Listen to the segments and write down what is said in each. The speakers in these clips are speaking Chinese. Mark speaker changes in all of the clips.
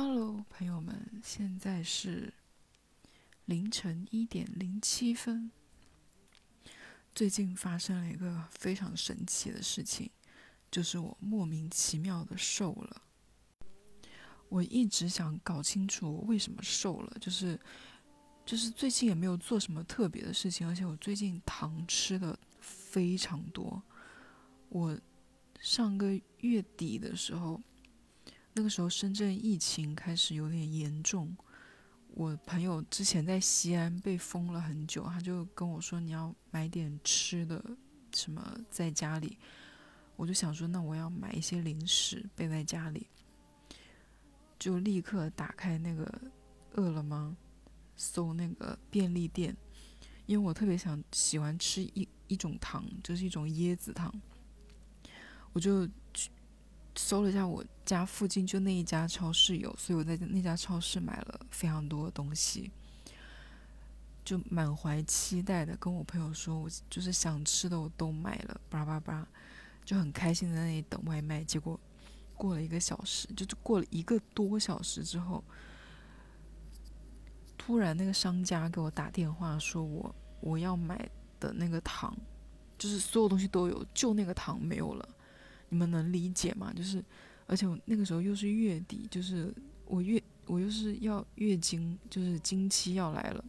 Speaker 1: Hello，朋友们，现在是凌晨一点零七分。最近发生了一个非常神奇的事情，就是我莫名其妙的瘦了。我一直想搞清楚我为什么瘦了，就是就是最近也没有做什么特别的事情，而且我最近糖吃的非常多。我上个月底的时候。那个时候深圳疫情开始有点严重，我朋友之前在西安被封了很久，他就跟我说你要买点吃的，什么在家里，我就想说那我要买一些零食备在家里，就立刻打开那个饿了么，搜那个便利店，因为我特别想喜欢吃一一种糖，就是一种椰子糖，我就去。搜了一下，我家附近就那一家超市有，所以我在那家超市买了非常多的东西，就满怀期待的跟我朋友说，我就是想吃的我都买了，叭叭叭，就很开心在那里等外卖。结果过了一个小时，就过了一个多小时之后，突然那个商家给我打电话说，我我要买的那个糖，就是所有东西都有，就那个糖没有了。你们能理解吗？就是，而且我那个时候又是月底，就是我月我又是要月经，就是经期要来了，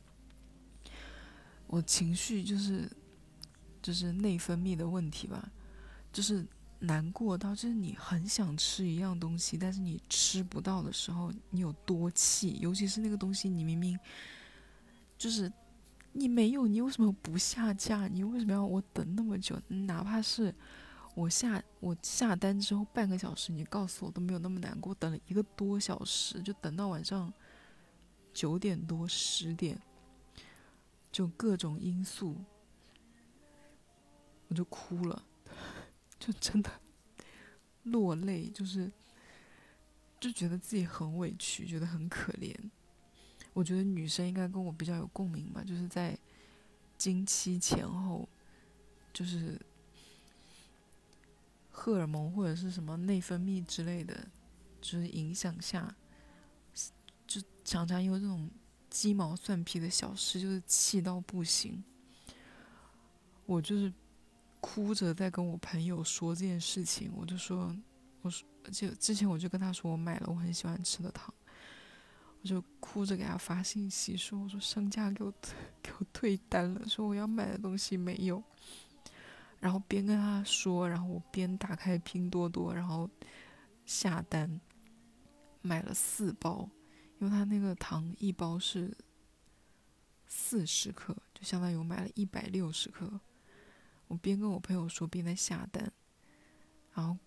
Speaker 1: 我情绪就是就是内分泌的问题吧，就是难过到就是你很想吃一样东西，但是你吃不到的时候，你有多气？尤其是那个东西，你明明就是你没有，你为什么不下架？你为什么要我等那么久？哪怕是。我下我下单之后半个小时，你告诉我都没有那么难过。等了一个多小时，就等到晚上九点多十点，就各种因素，我就哭了，就真的落泪，就是就觉得自己很委屈，觉得很可怜。我觉得女生应该跟我比较有共鸣吧，就是在经期前后，就是。荷尔蒙或者是什么内分泌之类的，就是影响下，就常常因为这种鸡毛蒜皮的小事，就是气到不行。我就是哭着在跟我朋友说这件事情，我就说，我说，就之前我就跟他说我买了我很喜欢吃的糖，我就哭着给他发信息说，我说商家给我给我退单了，说我要买的东西没有。然后边跟他说，然后我边打开拼多多，然后下单买了四包，因为他那个糖一包是四十克，就相当于我买了一百六十克。我边跟我朋友说，边在下单，然后，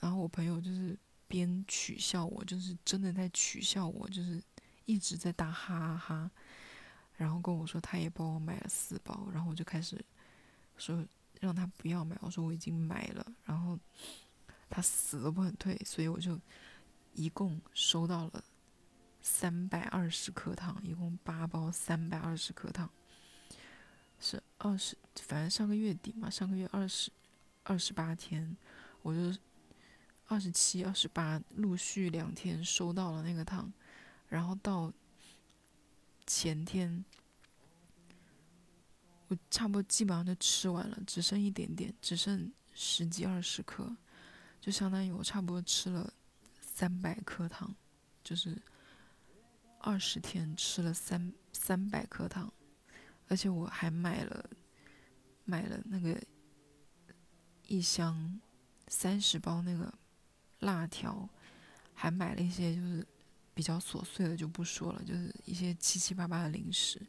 Speaker 1: 然后我朋友就是边取笑我，就是真的在取笑我，就是一直在打哈哈哈，然后跟我说他也帮我买了四包，然后我就开始说。让他不要买，我说我已经买了，然后他死都不肯退，所以我就一共收到了三百二十克糖，一共八包三百二十克糖，是二十，反正上个月底嘛，上个月二十二十八天，我就二十七、二十八陆续两天收到了那个糖，然后到前天。我差不多基本上就吃完了，只剩一点点，只剩十几二十克，就相当于我差不多吃了三百克糖，就是二十天吃了三三百克糖，而且我还买了买了那个一箱三十包那个辣条，还买了一些就是。比较琐碎的就不说了，就是一些七七八八的零食，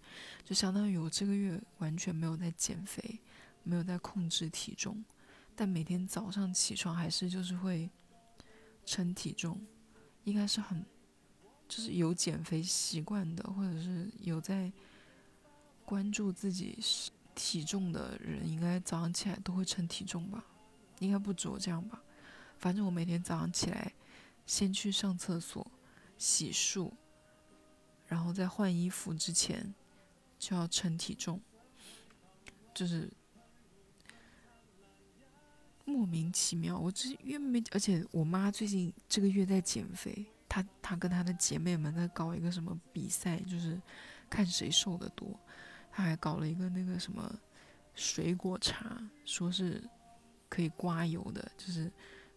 Speaker 1: 就相当于我这个月完全没有在减肥，没有在控制体重，但每天早上起床还是就是会称体重，应该是很就是有减肥习惯的，或者是有在关注自己体重的人，应该早上起来都会称体重吧？应该不止我这样吧？反正我每天早上起来先去上厕所。洗漱，然后在换衣服之前就要称体重，就是莫名其妙。我这月没，而且我妈最近这个月在减肥，她她跟她的姐妹们在搞一个什么比赛，就是看谁瘦的多。她还搞了一个那个什么水果茶，说是可以刮油的，就是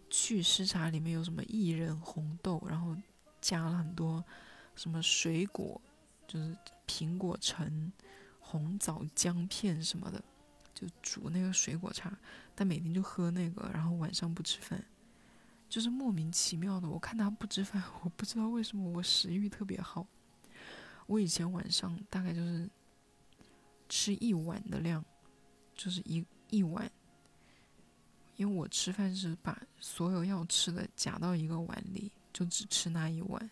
Speaker 1: 祛湿茶里面有什么薏仁、红豆，然后加了很多什么水果，就是苹果橙、红枣姜片什么的，就煮那个水果茶。但每天就喝那个，然后晚上不吃饭。就是莫名其妙的，我看他不吃饭，我不知道为什么我食欲特别好。我以前晚上大概就是吃一碗的量，就是一一碗，因为我吃饭是把所有要吃的夹到一个碗里，就只吃那一碗。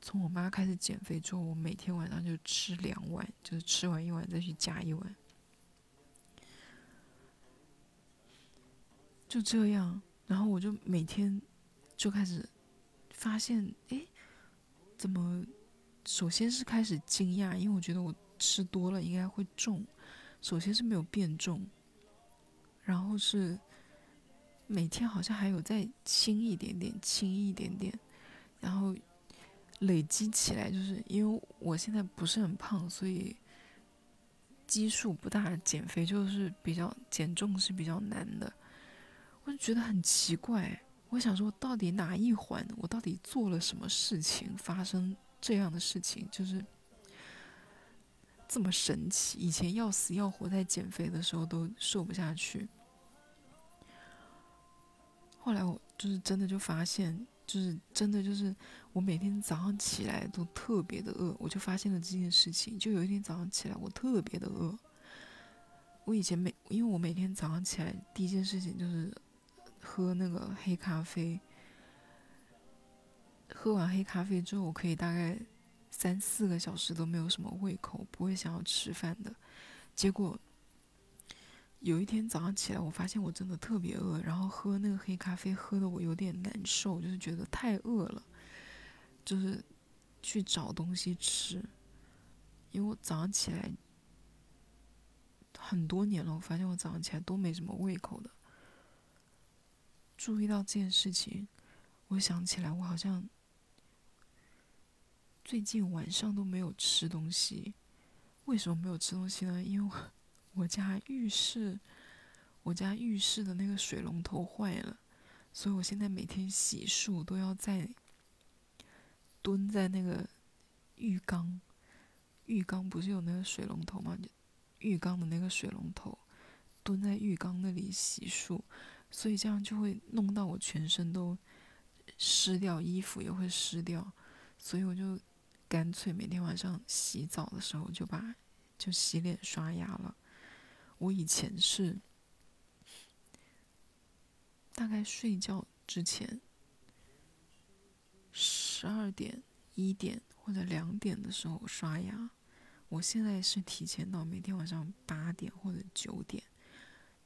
Speaker 1: 从我妈开始减肥之后，我每天晚上就吃两碗，就是吃完一碗再去夹一碗，就这样。然后我就每天就开始发现，哎，怎么？首先是开始惊讶，因为我觉得我吃多了应该会重。首先是没有变重，然后是每天好像还有再轻一点点，轻一点点，然后累积起来，就是因为我现在不是很胖，所以基数不大，减肥就是比较减重是比较难的。我就觉得很奇怪，我想说，到底哪一环，我到底做了什么事情，发生这样的事情，就是这么神奇。以前要死要活在减肥的时候都瘦不下去，后来我就是真的就发现，就是真的就是我每天早上起来都特别的饿，我就发现了这件事情。就有一天早上起来，我特别的饿。我以前每因为我每天早上起来第一件事情就是。喝那个黑咖啡，喝完黑咖啡之后，我可以大概三四个小时都没有什么胃口，不会想要吃饭的。结果有一天早上起来，我发现我真的特别饿，然后喝那个黑咖啡喝的我有点难受，就是觉得太饿了，就是去找东西吃。因为我早上起来很多年了，我发现我早上起来都没什么胃口的。注意到这件事情，我想起来，我好像最近晚上都没有吃东西。为什么没有吃东西呢？因为我我家浴室，我家浴室的那个水龙头坏了，所以我现在每天洗漱都要在蹲在那个浴缸，浴缸不是有那个水龙头吗？浴缸的那个水龙头，蹲在浴缸那里洗漱。所以这样就会弄到我全身都湿掉，衣服也会湿掉，所以我就干脆每天晚上洗澡的时候就把就洗脸刷牙了。我以前是大概睡觉之前十二点、一点或者两点的时候刷牙，我现在是提前到每天晚上八点或者九点。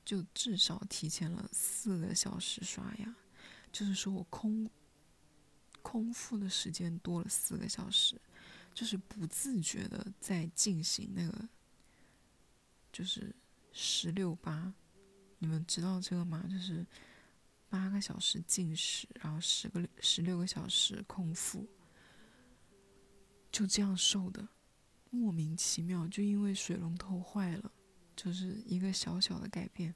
Speaker 1: 就至少提前了四个小时刷牙，就是说我空空腹的时间多了四个小时，就是不自觉的在进行那个，就是十六八，你们知道这个吗？就是八个小时进食，然后十个十六个小时空腹，就这样瘦的，莫名其妙，就因为水龙头坏了。就是一个小小的改变。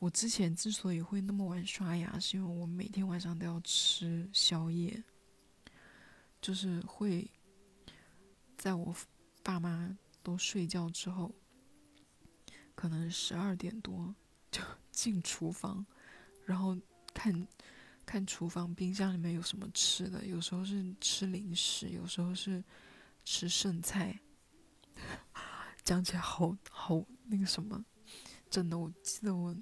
Speaker 1: 我之前之所以会那么晚刷牙，是因为我每天晚上都要吃宵夜，就是会在我爸妈都睡觉之后，可能十二点多就 进厨房，然后看看厨房冰箱里面有什么吃的。有时候是吃零食，有时候是吃剩菜。讲起来好好那个什么，真的，我记得我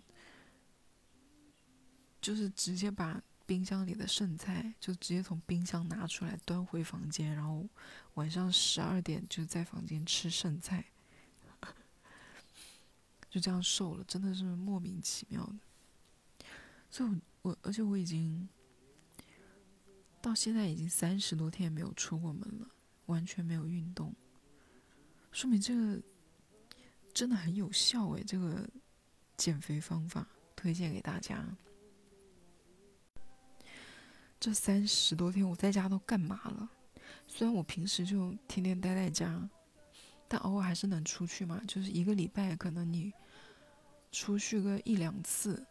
Speaker 1: 就是直接把冰箱里的剩菜就直接从冰箱拿出来端回房间，然后晚上十二点就在房间吃剩菜，就这样瘦了，真的是莫名其妙的。所以，我而且我已经到现在已经三十多天没有出过门了，完全没有运动，说明这个。真的很有效诶，这个减肥方法推荐给大家。这三十多天我在家都干嘛了？虽然我平时就天天待在家，但偶尔还是能出去嘛。就是一个礼拜可能你出去个一两次，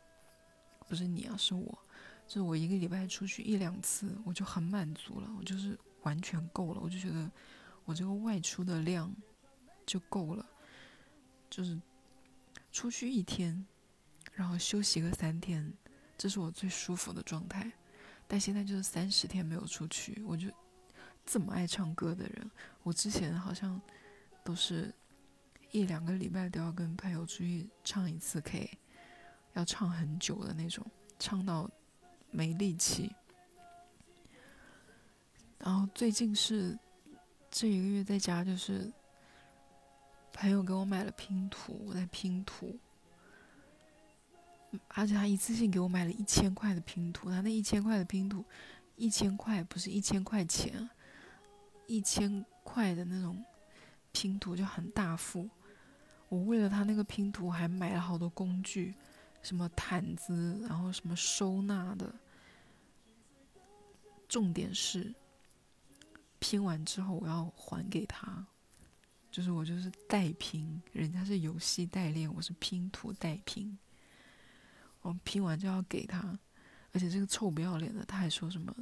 Speaker 1: 不是你啊，是我。就是我一个礼拜出去一两次，我就很满足了，我就是完全够了。我就觉得我这个外出的量就够了，就是出去一天，然后休息个三天，这是我最舒服的状态。但现在就是三十天没有出去，我就这么爱唱歌的人，我之前好像都是一两个礼拜都要跟朋友出去唱一次 K，要唱很久的那种，唱到。没力气，然后最近是这一个月在家，就是朋友给我买了拼图，我在拼图，而且他一次性给我买了一千块的拼图，他那一千块的拼图，一千块不是一千块钱，一千块的那种拼图就很大幅，我为了他那个拼图还买了好多工具，什么毯子，然后什么收纳的。重点是拼完之后我要还给他，就是我就是代拼，人家是游戏代练，我是拼图代拼。我拼完就要给他，而且这个臭不要脸的他还说什么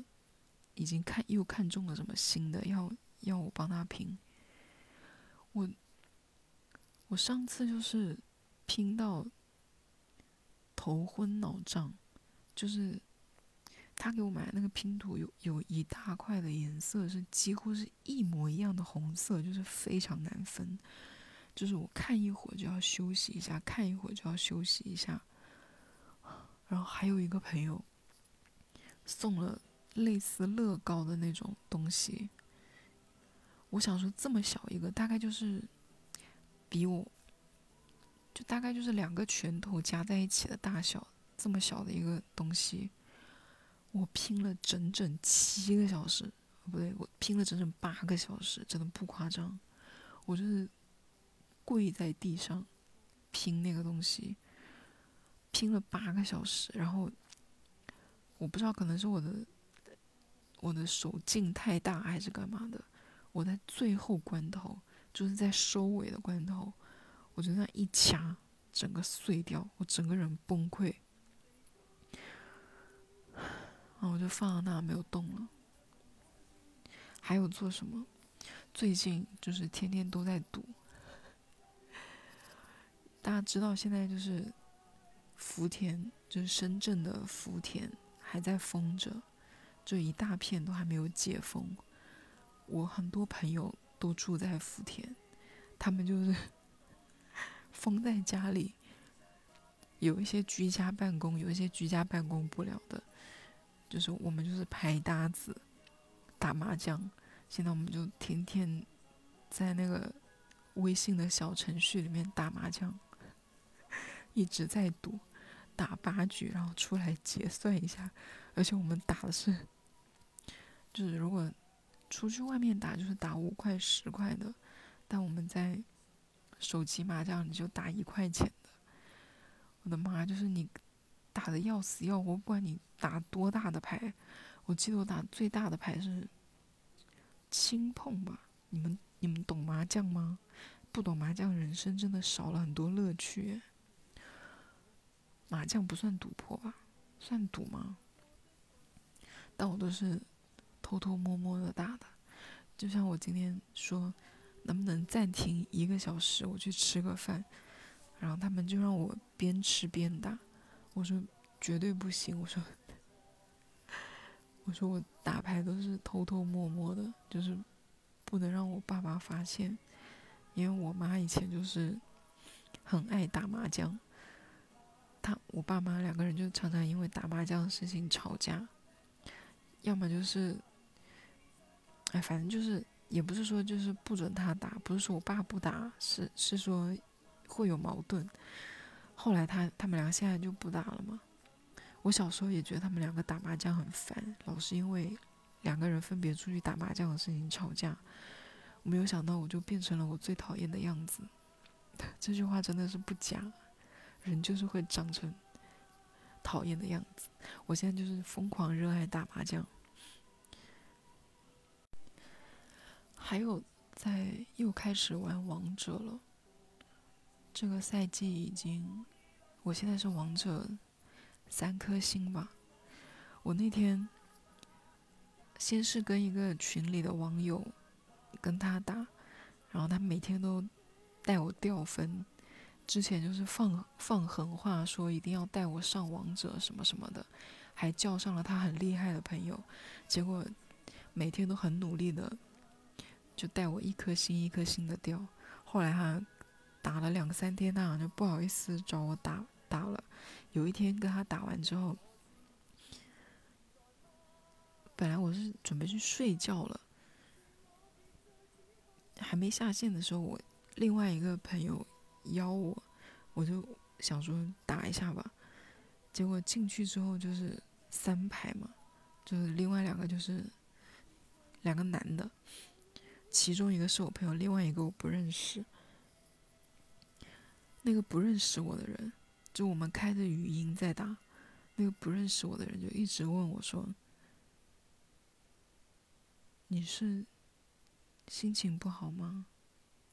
Speaker 1: 已经看又看中了什么新的，要要我帮他拼。我我上次就是拼到头昏脑胀，就是。他给我买的那个拼图有有一大块的颜色是几乎是一模一样的红色，就是非常难分。就是我看一会儿就要休息一下，看一会儿就要休息一下。然后还有一个朋友送了类似乐高的那种东西，我想说这么小一个，大概就是比我就大概就是两个拳头夹在一起的大小，这么小的一个东西。我拼了整整七个小时，不对，我拼了整整八个小时，真的不夸张。我就是跪在地上拼那个东西，拼了八个小时。然后我不知道，可能是我的我的手劲太大，还是干嘛的。我在最后关头，就是在收尾的关头，我就那一掐，整个碎掉，我整个人崩溃。然后我就放在那没有动了。还有做什么？最近就是天天都在赌。大家知道现在就是福田，就是深圳的福田还在封着，就一大片都还没有解封。我很多朋友都住在福田，他们就是 封在家里，有一些居家办公，有一些居家办公不了的。就是我们就是牌搭子，打麻将。现在我们就天天在那个微信的小程序里面打麻将，一直在赌，打八局，然后出来结算一下。而且我们打的是，就是如果出去外面打，就是打五块、十块的，但我们在手机麻将里就打一块钱的。我的妈，就是你。打的要死要活，不管你打多大的牌，我记得我打最大的牌是轻碰吧？你们你们懂麻将吗？不懂麻将，人生真的少了很多乐趣。麻将不算赌博吧？算赌吗？但我都是偷偷摸摸的打的。就像我今天说，能不能暂停一个小时，我去吃个饭，然后他们就让我边吃边打。我说绝对不行！我说，我说我打牌都是偷偷摸摸的，就是不能让我爸妈发现，因为我妈以前就是很爱打麻将，我爸妈两个人就常常因为打麻将的事情吵架，要么就是，哎，反正就是也不是说就是不准他打，不是说我爸不打，是是说会有矛盾。后来他他们俩现在就不打了嘛。我小时候也觉得他们两个打麻将很烦，老是因为两个人分别出去打麻将的事情吵架。我没有想到我就变成了我最讨厌的样子。这句话真的是不假，人就是会长成讨厌的样子。我现在就是疯狂热爱打麻将。还有在又开始玩王者了。这个赛季已经我现在是王者三颗星吧。我那天先是跟一个群里的网友跟他打然后他每天都带我掉分之前就是放放狠话，说一定要带我上王者什么什么的，还叫上了他很厉害的朋友，结果每天都很努力的，就带我一颗星一颗星的掉。后来他打了两三天，他好像不好意思找我打打了。有一天跟他打完之后，本来我是准备去睡觉了，还没下线的时候，我另外一个朋友。邀我，我就想说打一下吧，结果进去之后就是三排嘛，就是另外两个就是两个男的，其中一个是我朋友，另外一个我不认识。那个不认识我的人，就我们开着语音在打，那个不认识我的人就一直问我说：“你是心情不好吗？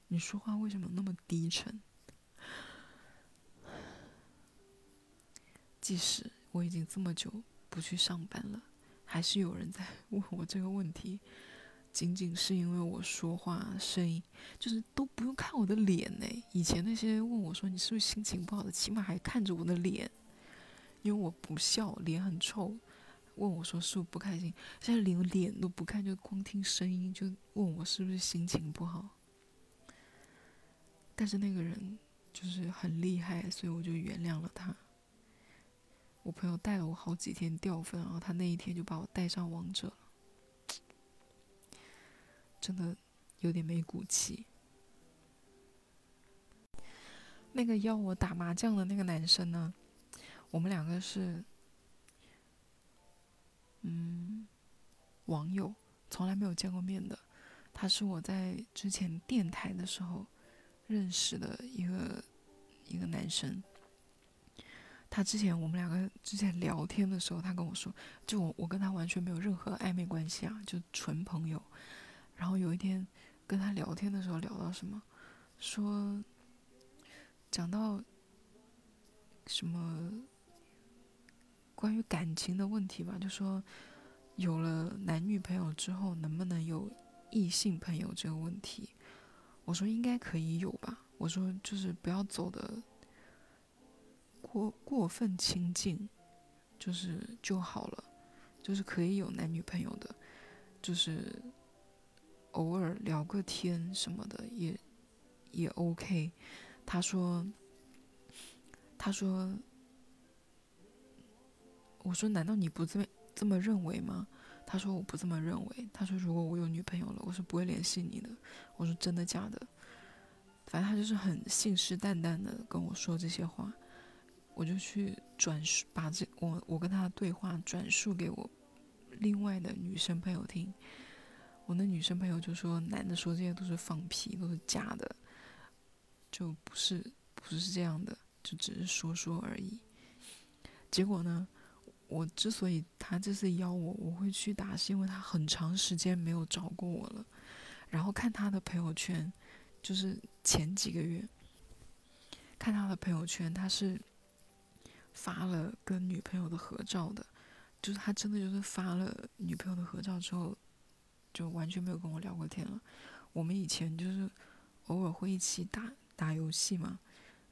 Speaker 1: 你说话为什么那么低沉？” 即使我已经这么久不去上班了，还是有人在问我这个问题。仅仅是因为我说话声音，就是都不用看我的脸呢。以前那些问我说你是不是心情不好的，起码还看着我的脸，因为我不笑，脸很臭。问我说是不是不开心，现在连脸都不看，就光听声音就问我是不是心情不好。但是那个人就是很厉害，所以我就原谅了他。我朋友带了我好几天掉分，然后他那一天就把我带上王者了，真的有点没骨气。那个邀我打麻将的那个男生呢，我们两个是，嗯，网友，从来没有见过面的。他是我在之前电台的时候认识的一个一个男生。他之前我们两个之前聊天的时候，他跟我说，就我我跟他完全没有任何暧昧关系啊，就纯朋友。然后有一天跟他聊天的时候聊到什么，说讲到什么关于感情的问题吧，就说有了男女朋友之后能不能有异性朋友这个问题，我说应该可以有吧，我说就是不要走的。过过分亲近，就是就好了，就是可以有男女朋友的，就是偶尔聊个天什么的也也 OK。他说，他说，我说难道你不这么这么认为吗？他说我不这么认为。他说如果我有女朋友了，我是不会联系你的。我说真的假的？反正他就是很信誓旦旦的跟我说这些话。我就去转述，把这我我跟他的对话转述给我另外的女生朋友听。我那女生朋友就说，男的说这些都是放屁，都是假的，就不是不是这样的，就只是说说而已。结果呢，我之所以他这次邀我，我会去打，是因为他很长时间没有找过我了。然后看他的朋友圈，就是前几个月看他的朋友圈，他是。发了跟女朋友的合照的，就是他真的就是发了女朋友的合照之后，就完全没有跟我聊过天了。我们以前就是偶尔会一起打打游戏嘛，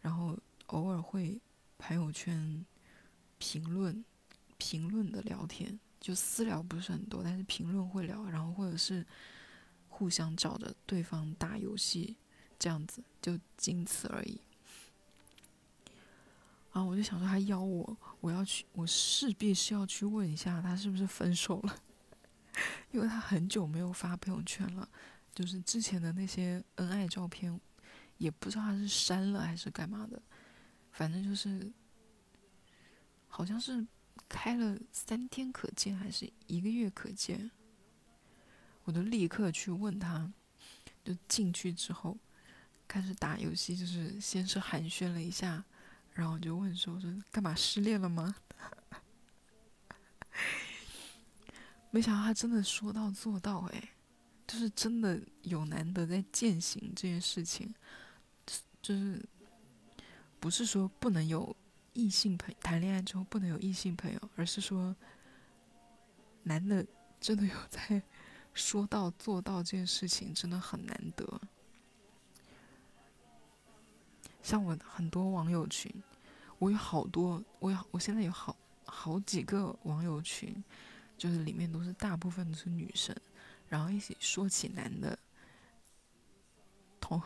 Speaker 1: 然后偶尔会朋友圈评论评论的聊天，就私聊不是很多，但是评论会聊，然后或者是互相找着对方打游戏这样子，就仅此而已。然后我就想说，他邀我，我要去，我势必是要去问一下他是不是分手了，因为他很久没有发朋友圈了，就是之前的那些恩爱照片，也不知道他是删了还是干嘛的，反正就是好像是开了三天可见还是一个月可见，我就立刻去问他，就进去之后开始打游戏，就是先是寒暄了一下。然后就问说：“我说干嘛失恋了吗？” 没想到他真的说到做到，哎，就是真的有难得在践行这件事情，就是不是说不能有异性朋谈恋爱之后不能有异性朋友，而是说男的真的有在说到做到这件事情，真的很难得。像我很多网友群，我有好多，我有我现在有好好几个网友群，就是里面都是大部分都是女生。然后一起说起男的，统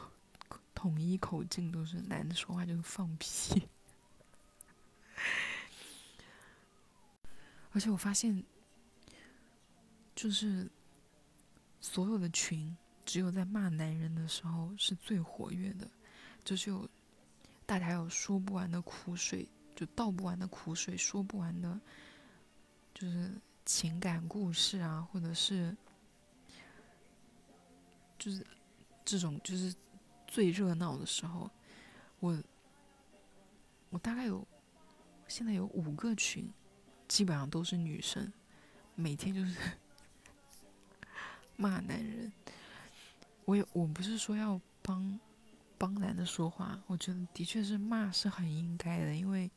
Speaker 1: 统一口径都是男的说话就是放屁，而且我发现，就是所有的群，只有在骂男人的时候是最活跃的，就是有大家有说不完的苦水，就倒不完的苦水，说不完的，就是情感故事啊，或者是。就是这种，就是最热闹的时候，我我大概有现在有五个群，基本上都是女生，每天就是 骂男人。我也我不是说要帮帮男的说话，我觉得的确是骂是很应该的，因为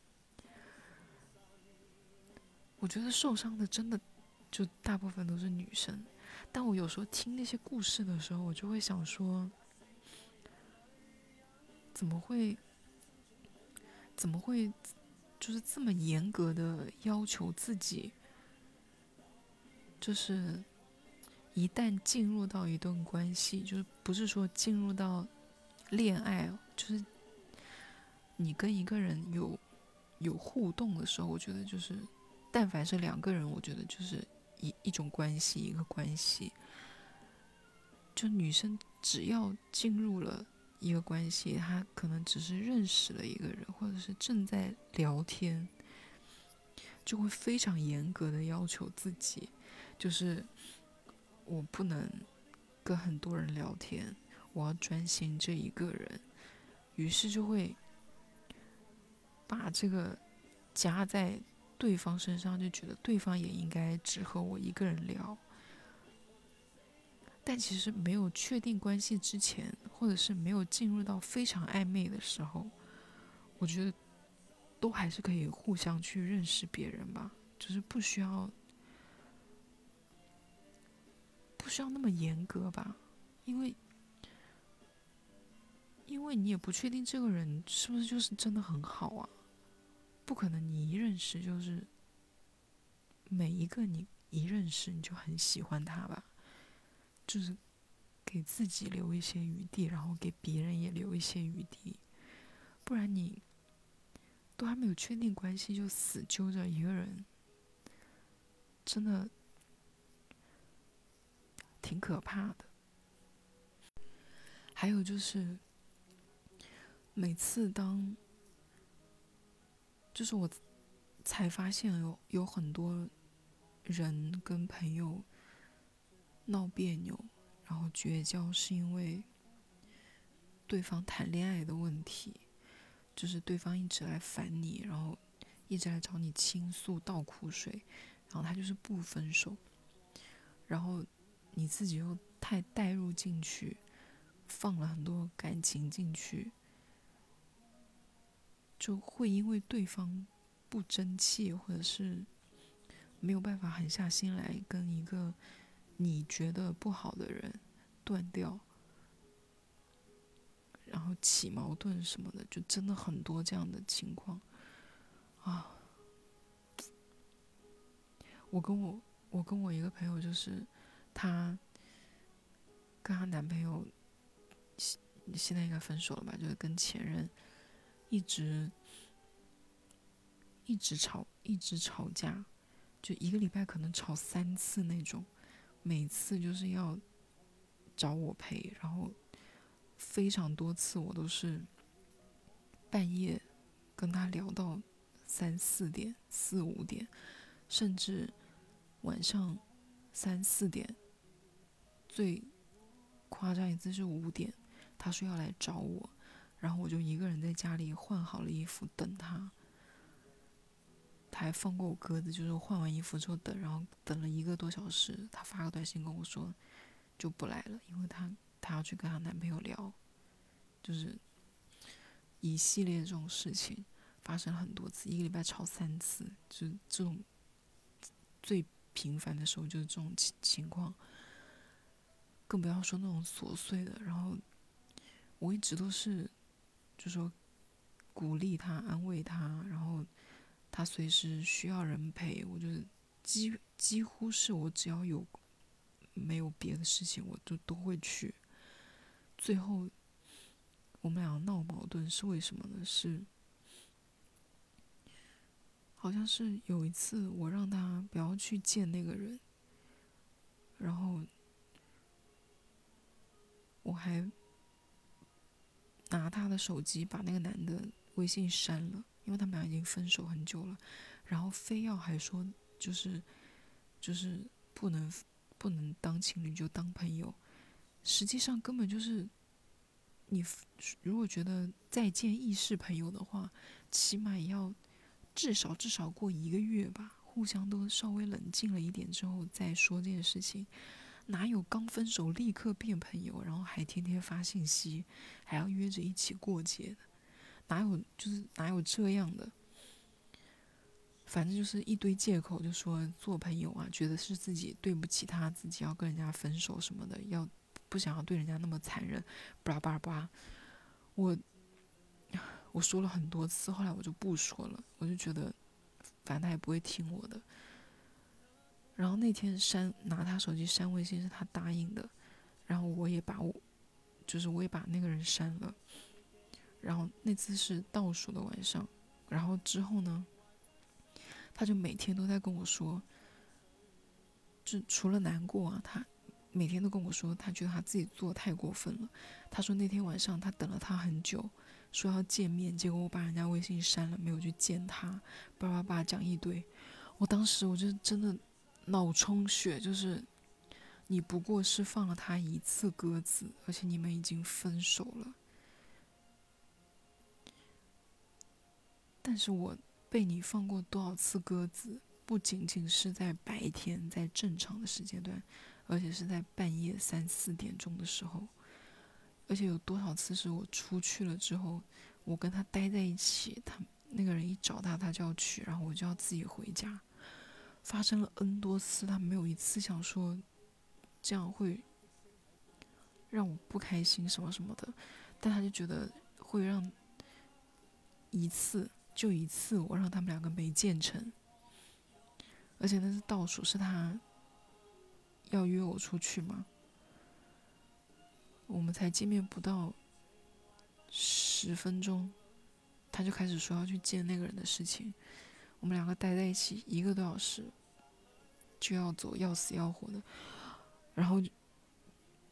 Speaker 1: 我觉得受伤的真的就大部分都是女生。但我有时候听那些故事的时候，我就会想说，怎么会，怎么会，就是这么严格的要求自己，就是一旦进入到一段关系，就是不是说进入到恋爱，就是你跟一个人有有互动的时候，我觉得就是，但凡是两个人，我觉得就是。一一种关系，一个关系，就女生只要进入了一个关系，他可能只是认识了一个人，或者是正在聊天，就会非常严格的要求自己，就是我不能跟很多人聊天，我要专心这一个人，于是就会把这个加在。对方身上就觉得对方也应该只和我一个人聊，但其实没有确定关系之前，或者是没有进入到非常暧昧的时候，我觉得都还是可以互相去认识别人吧，就是不需要不需要那么严格吧，因为因为你也不确定这个人是不是就是真的很好啊。不可能，你一认识就是每一个你一认识你就很喜欢他吧？就是给自己留一些余地，然后给别人也留一些余地，不然你都还没有确定关系就死揪着一个人，真的挺可怕的。还有就是每次当。就是我才发现有有很多人跟朋友闹别扭，然后绝交，是因为对方谈恋爱的问题，就是对方一直来烦你，然后一直来找你倾诉倒苦水，然后他就是不分手，然后你自己又太带入进去，放了很多感情进去。就会因为对方不争气，或者是没有办法狠下心来跟一个你觉得不好的人断掉，然后起矛盾什么的，就真的很多这样的情况啊。我跟我我跟我一个朋友，就是她跟她男朋友现现在应该分手了吧，就是跟前任。一直一直吵，一直吵架，就一个礼拜可能吵三次那种，每次就是要找我陪，然后非常多次我都是半夜跟他聊到三四点、四五点，甚至晚上三四点，最夸张一次是五点，他说要来找我。然后我就一个人在家里换好了衣服等他，他还放过我鸽子，就是换完衣服之后等，然后等了一个多小时，他发个短信跟我说：“就不来了，因为她她要去跟她男朋友聊，就是一系列这种事情发生了很多次，一个礼拜吵三次，就这种最频繁的时候就是这种情情况，更不要说那种琐碎的。然后我一直都是就说鼓励他、安慰他，然后他随时需要人陪，我就是几几乎是我只要有。没有别的事情，我就都会去。最后，我们俩闹矛盾是为什么呢？是，好像是有一次我让他不要去见那个人，然后我还拿他的手机把那个男的微信删了，因为他们俩已经分手很久了，然后非要还说就是就是不能。不能当情侣就当朋友，实际上根本就是，你如果觉得再见亦是朋友的话，起码也要至少至少过一个月吧，互相都稍微冷静了一点之后再说这件事情，哪有刚分手立刻变朋友，然后还天天发信息，还要约着一起过节的，哪有就是哪有这样的？反正就是一堆借口，就说做朋友啊，觉得是自己对不起他，自己要跟人家分手什么的，要不想要对人家那么残忍，巴拉巴拉巴拉。我我说了很多次，后来我就不说了，我就觉得反正他也不会听我的。然后那天删拿他手机删微信是他答应的，然后我也把我就是我也把那个人删了。然后那次是倒数的晚上，然后之后呢？他就每天都在跟我说，就除了难过啊，他每天都跟我说，他觉得他自己做的太过分了。他说那天晚上他等了他很久，说要见面，结果我把人家微信删了，没有去见他，叭叭叭讲一堆。我当时我就真的脑充血，就是你不过是放了他一次鸽子，而且你们已经分手了，但是我。被你放过多少次鸽子？不仅仅是在白天，在正常的时间段，而且是在半夜三四点钟的时候，而且有多少次是我出去了之后，我跟他待在一起，他那个人一找他，他就要去，然后我就要自己回家，发生了 N 多次，他没有一次想说这样会让我不开心什么什么的，但他就觉得会让一次。就一次，我让他们两个没见成，而且那是倒数，是他要约我出去嘛。我们才见面不到十分钟，他就开始说要去见那个人的事情。我们两个待在一起一个多小时，就要走，要死要活的。然后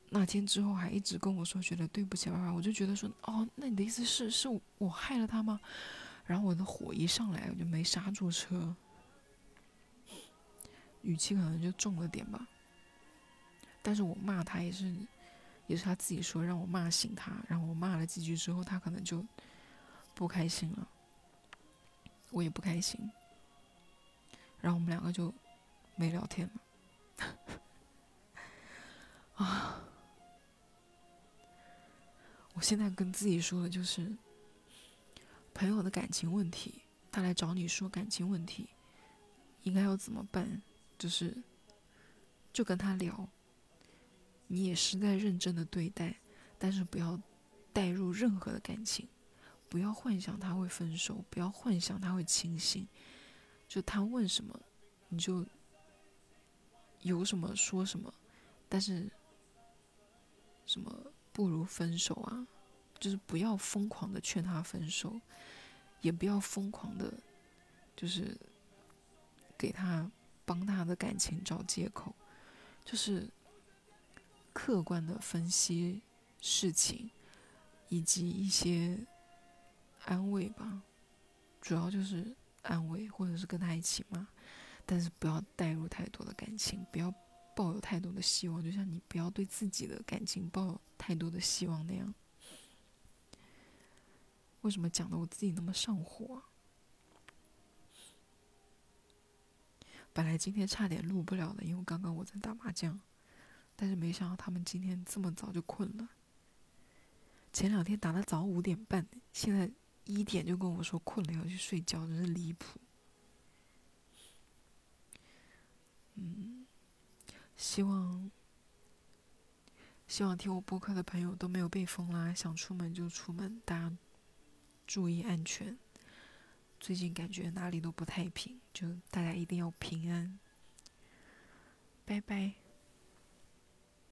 Speaker 1: 那天之后还一直跟我说觉得对不起爸爸，我就觉得说哦，那你的意思是是我害了他吗？然后我的火一上来，我就没刹住车，语气可能就重了点吧。但是我骂他也是，也是他自己说让我骂醒他。然后我骂了几句之后，他可能就不开心了，我也不开心。然后我们两个就没聊天了。啊！我现在跟自己说的就是。朋友的感情问题，他来找你说感情问题，应该要怎么办？就是，就跟他聊。你也是在认真的对待，但是不要带入任何的感情，不要幻想他会分手，不要幻想他会清醒。就他问什么，你就有什么说什么，但是什么不如分手啊？就是不要疯狂的劝他分手，也不要疯狂的，就是给他帮他的感情找借口，就是客观的分析事情，以及一些安慰吧，主要就是安慰，或者是跟他一起骂，但是不要带入太多的感情，不要抱有太多的希望，就像你不要对自己的感情抱有太多的希望那样。为什么讲的我自己那么上火？本来今天差点录不了的，因为刚刚我在打麻将，但是没想到他们今天这么早就困了。前两天打的早五点半，现在一点就跟我说困了要去睡觉，真是离谱。嗯，希望希望听我播客的朋友都没有被封啦，想出门就出门，大家注意安全。最近感觉哪里都不太平，就大家一定要平安。拜拜。